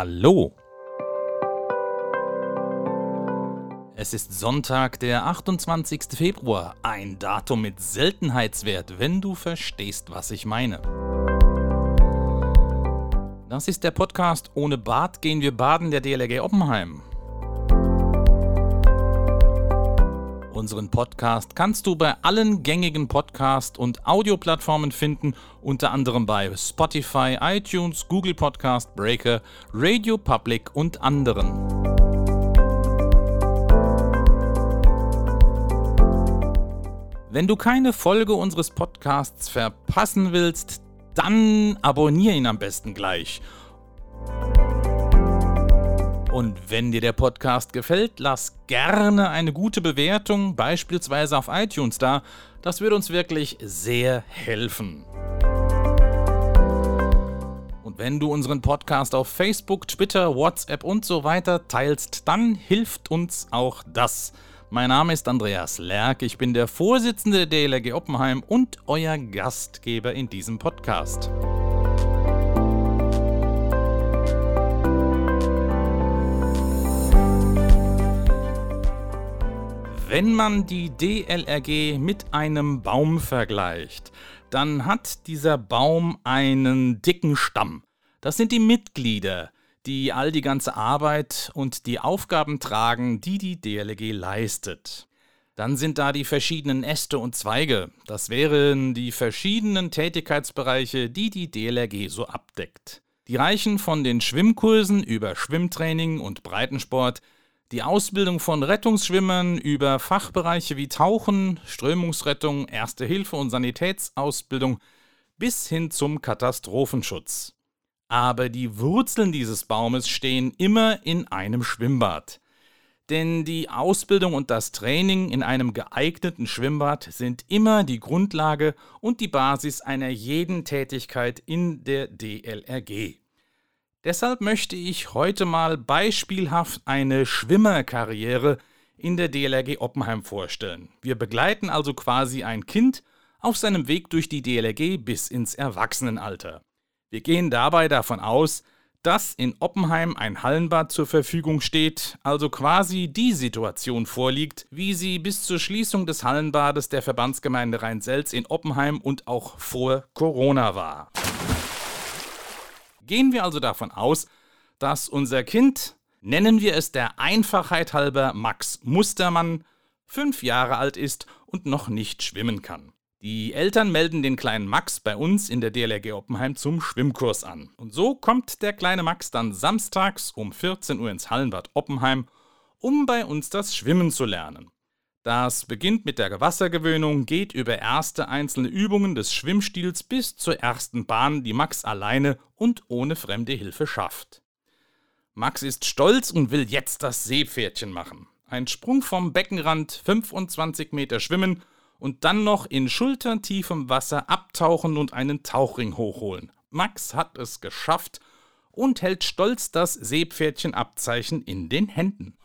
Hallo. Es ist Sonntag, der 28. Februar, ein Datum mit Seltenheitswert, wenn du verstehst, was ich meine. Das ist der Podcast Ohne Bad gehen wir baden der DLRG Oppenheim. Unseren Podcast kannst du bei allen gängigen Podcast- und Audioplattformen finden, unter anderem bei Spotify, iTunes, Google Podcast, Breaker, Radio Public und anderen. Wenn du keine Folge unseres Podcasts verpassen willst, dann abonniere ihn am besten gleich und wenn dir der Podcast gefällt, lass gerne eine gute Bewertung, beispielsweise auf iTunes da. Das würde uns wirklich sehr helfen. Und wenn du unseren Podcast auf Facebook, Twitter, WhatsApp und so weiter teilst, dann hilft uns auch das. Mein Name ist Andreas Lerck, ich bin der Vorsitzende der DLRG Oppenheim und euer Gastgeber in diesem Podcast. Wenn man die DLRG mit einem Baum vergleicht, dann hat dieser Baum einen dicken Stamm. Das sind die Mitglieder, die all die ganze Arbeit und die Aufgaben tragen, die die DLRG leistet. Dann sind da die verschiedenen Äste und Zweige. Das wären die verschiedenen Tätigkeitsbereiche, die die DLRG so abdeckt. Die reichen von den Schwimmkursen über Schwimmtraining und Breitensport die Ausbildung von Rettungsschwimmern über Fachbereiche wie Tauchen, Strömungsrettung, Erste Hilfe und Sanitätsausbildung bis hin zum Katastrophenschutz. Aber die Wurzeln dieses Baumes stehen immer in einem Schwimmbad. Denn die Ausbildung und das Training in einem geeigneten Schwimmbad sind immer die Grundlage und die Basis einer jeden Tätigkeit in der DLRG. Deshalb möchte ich heute mal beispielhaft eine Schwimmerkarriere in der DLRG Oppenheim vorstellen. Wir begleiten also quasi ein Kind auf seinem Weg durch die DLRG bis ins Erwachsenenalter. Wir gehen dabei davon aus, dass in Oppenheim ein Hallenbad zur Verfügung steht, also quasi die Situation vorliegt, wie sie bis zur Schließung des Hallenbades der Verbandsgemeinde Rhein-Selz in Oppenheim und auch vor Corona war. Gehen wir also davon aus, dass unser Kind, nennen wir es der Einfachheit halber Max Mustermann, fünf Jahre alt ist und noch nicht schwimmen kann. Die Eltern melden den kleinen Max bei uns in der DLRG Oppenheim zum Schwimmkurs an. Und so kommt der kleine Max dann samstags um 14 Uhr ins Hallenbad Oppenheim, um bei uns das Schwimmen zu lernen. Das beginnt mit der Wassergewöhnung, geht über erste einzelne Übungen des Schwimmstils bis zur ersten Bahn, die Max alleine und ohne fremde Hilfe schafft. Max ist stolz und will jetzt das Seepferdchen machen. Ein Sprung vom Beckenrand, 25 Meter schwimmen und dann noch in schultertiefem Wasser abtauchen und einen Tauchring hochholen. Max hat es geschafft und hält stolz das Seepferdchenabzeichen in den Händen.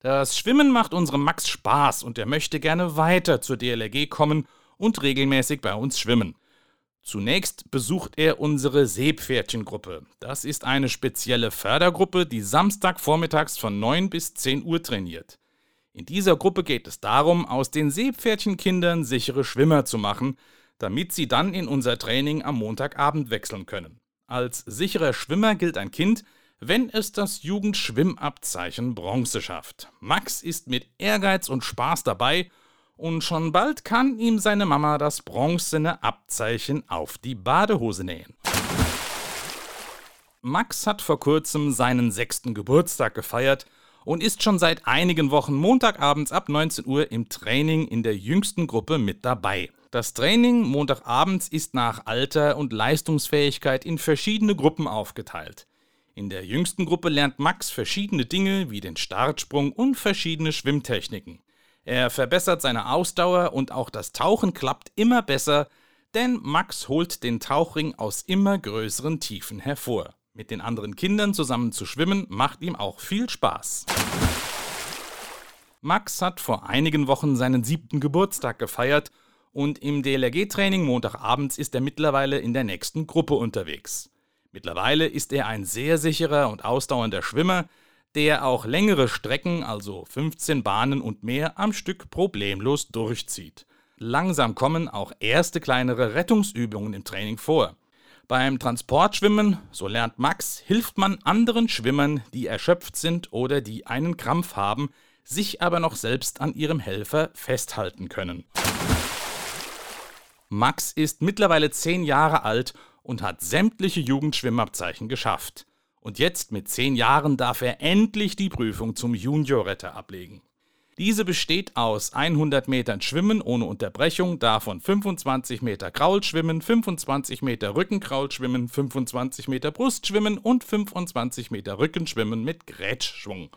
Das Schwimmen macht unserem Max Spaß und er möchte gerne weiter zur DLRG kommen und regelmäßig bei uns schwimmen. Zunächst besucht er unsere Seepferdchengruppe. Das ist eine spezielle Fördergruppe, die Samstagvormittags von 9 bis 10 Uhr trainiert. In dieser Gruppe geht es darum, aus den Seepferdchenkindern sichere Schwimmer zu machen, damit sie dann in unser Training am Montagabend wechseln können. Als sicherer Schwimmer gilt ein Kind, wenn es das Jugendschwimmabzeichen Bronze schafft. Max ist mit Ehrgeiz und Spaß dabei und schon bald kann ihm seine Mama das bronzene Abzeichen auf die Badehose nähen. Max hat vor kurzem seinen sechsten Geburtstag gefeiert und ist schon seit einigen Wochen Montagabends ab 19 Uhr im Training in der jüngsten Gruppe mit dabei. Das Training Montagabends ist nach Alter und Leistungsfähigkeit in verschiedene Gruppen aufgeteilt. In der jüngsten Gruppe lernt Max verschiedene Dinge wie den Startsprung und verschiedene Schwimmtechniken. Er verbessert seine Ausdauer und auch das Tauchen klappt immer besser, denn Max holt den Tauchring aus immer größeren Tiefen hervor. Mit den anderen Kindern zusammen zu schwimmen macht ihm auch viel Spaß. Max hat vor einigen Wochen seinen siebten Geburtstag gefeiert und im DLRG-Training Montagabends ist er mittlerweile in der nächsten Gruppe unterwegs. Mittlerweile ist er ein sehr sicherer und ausdauernder Schwimmer, der auch längere Strecken, also 15 Bahnen und mehr, am Stück problemlos durchzieht. Langsam kommen auch erste kleinere Rettungsübungen im Training vor. Beim Transportschwimmen, so lernt Max, hilft man anderen Schwimmern, die erschöpft sind oder die einen Krampf haben, sich aber noch selbst an ihrem Helfer festhalten können. Max ist mittlerweile zehn Jahre alt und hat sämtliche Jugendschwimmabzeichen geschafft. Und jetzt mit zehn Jahren darf er endlich die Prüfung zum Juniorretter ablegen. Diese besteht aus 100 Metern Schwimmen ohne Unterbrechung, davon 25 Meter Kraulschwimmen, 25 Meter Rückenkraulschwimmen, 25 Meter Brustschwimmen und 25 Meter Rückenschwimmen mit Grätschschwung.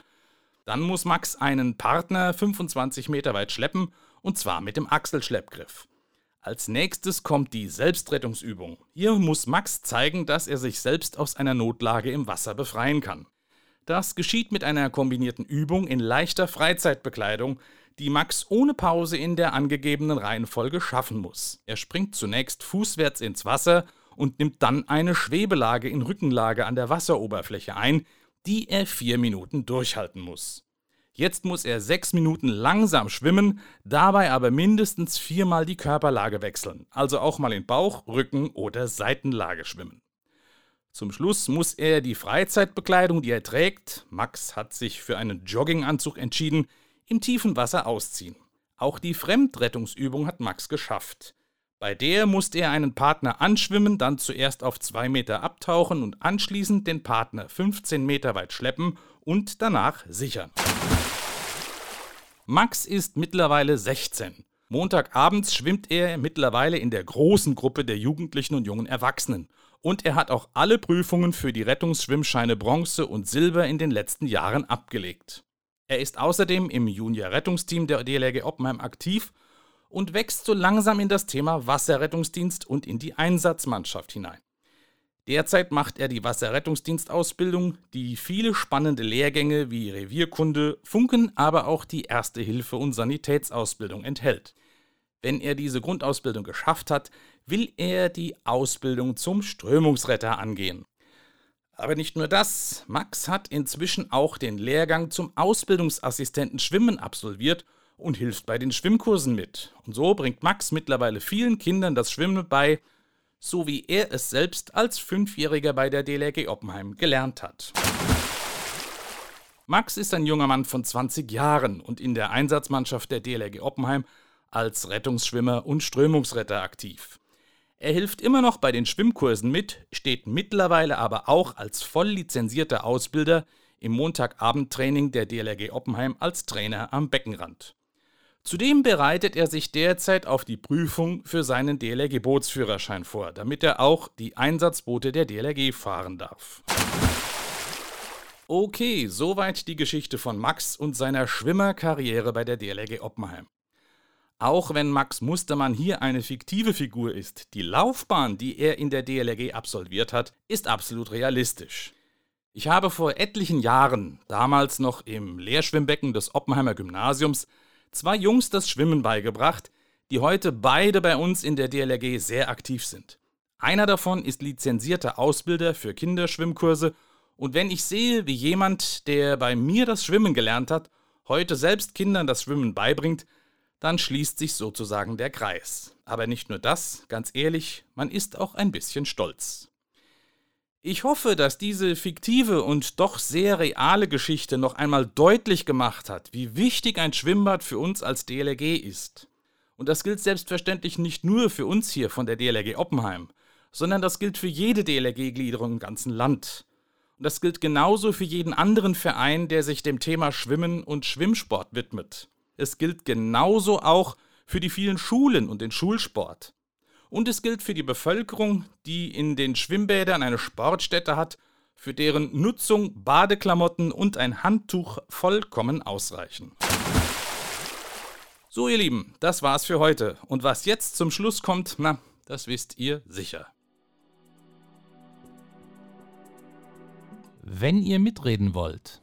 Dann muss Max einen Partner 25 Meter weit schleppen, und zwar mit dem Achselschleppgriff. Als nächstes kommt die Selbstrettungsübung. Hier muss Max zeigen, dass er sich selbst aus einer Notlage im Wasser befreien kann. Das geschieht mit einer kombinierten Übung in leichter Freizeitbekleidung, die Max ohne Pause in der angegebenen Reihenfolge schaffen muss. Er springt zunächst fußwärts ins Wasser und nimmt dann eine Schwebelage in Rückenlage an der Wasseroberfläche ein, die er vier Minuten durchhalten muss. Jetzt muss er sechs Minuten langsam schwimmen, dabei aber mindestens viermal die Körperlage wechseln, also auch mal in Bauch, Rücken oder Seitenlage schwimmen. Zum Schluss muss er die Freizeitbekleidung, die er trägt, Max hat sich für einen Jogginganzug entschieden, im tiefen Wasser ausziehen. Auch die Fremdrettungsübung hat Max geschafft. Bei der musste er einen Partner anschwimmen, dann zuerst auf zwei Meter abtauchen und anschließend den Partner 15 Meter weit schleppen und danach sichern. Max ist mittlerweile 16. Montagabends schwimmt er mittlerweile in der großen Gruppe der Jugendlichen und jungen Erwachsenen. Und er hat auch alle Prüfungen für die Rettungsschwimmscheine Bronze und Silber in den letzten Jahren abgelegt. Er ist außerdem im Junior-Rettungsteam der DLRG Oppenheim aktiv und wächst so langsam in das Thema Wasserrettungsdienst und in die Einsatzmannschaft hinein. Derzeit macht er die Wasserrettungsdienstausbildung, die viele spannende Lehrgänge wie Revierkunde, Funken, aber auch die Erste Hilfe und Sanitätsausbildung enthält. Wenn er diese Grundausbildung geschafft hat, will er die Ausbildung zum Strömungsretter angehen. Aber nicht nur das, Max hat inzwischen auch den Lehrgang zum Ausbildungsassistenten Schwimmen absolviert und hilft bei den Schwimmkursen mit. Und so bringt Max mittlerweile vielen Kindern das Schwimmen bei, so wie er es selbst als Fünfjähriger bei der DLRG Oppenheim gelernt hat. Max ist ein junger Mann von 20 Jahren und in der Einsatzmannschaft der DLRG Oppenheim als Rettungsschwimmer und Strömungsretter aktiv. Er hilft immer noch bei den Schwimmkursen mit, steht mittlerweile aber auch als voll lizenzierter Ausbilder im Montagabendtraining der DLRG Oppenheim als Trainer am Beckenrand. Zudem bereitet er sich derzeit auf die Prüfung für seinen DLRG-Bootsführerschein vor, damit er auch die Einsatzboote der DLRG fahren darf. Okay, soweit die Geschichte von Max und seiner Schwimmerkarriere bei der DLRG Oppenheim. Auch wenn Max Mustermann hier eine fiktive Figur ist, die Laufbahn, die er in der DLRG absolviert hat, ist absolut realistisch. Ich habe vor etlichen Jahren, damals noch im Lehrschwimmbecken des Oppenheimer Gymnasiums, zwei Jungs das Schwimmen beigebracht, die heute beide bei uns in der DLRG sehr aktiv sind. Einer davon ist lizenzierter Ausbilder für Kinderschwimmkurse und wenn ich sehe, wie jemand, der bei mir das Schwimmen gelernt hat, heute selbst Kindern das Schwimmen beibringt, dann schließt sich sozusagen der Kreis. Aber nicht nur das, ganz ehrlich, man ist auch ein bisschen stolz. Ich hoffe, dass diese fiktive und doch sehr reale Geschichte noch einmal deutlich gemacht hat, wie wichtig ein Schwimmbad für uns als DLRG ist. Und das gilt selbstverständlich nicht nur für uns hier von der DLRG Oppenheim, sondern das gilt für jede DLRG-Gliederung im ganzen Land. Und das gilt genauso für jeden anderen Verein, der sich dem Thema Schwimmen und Schwimmsport widmet. Es gilt genauso auch für die vielen Schulen und den Schulsport. Und es gilt für die Bevölkerung, die in den Schwimmbädern eine Sportstätte hat, für deren Nutzung Badeklamotten und ein Handtuch vollkommen ausreichen. So ihr Lieben, das war's für heute. Und was jetzt zum Schluss kommt, na, das wisst ihr sicher. Wenn ihr mitreden wollt,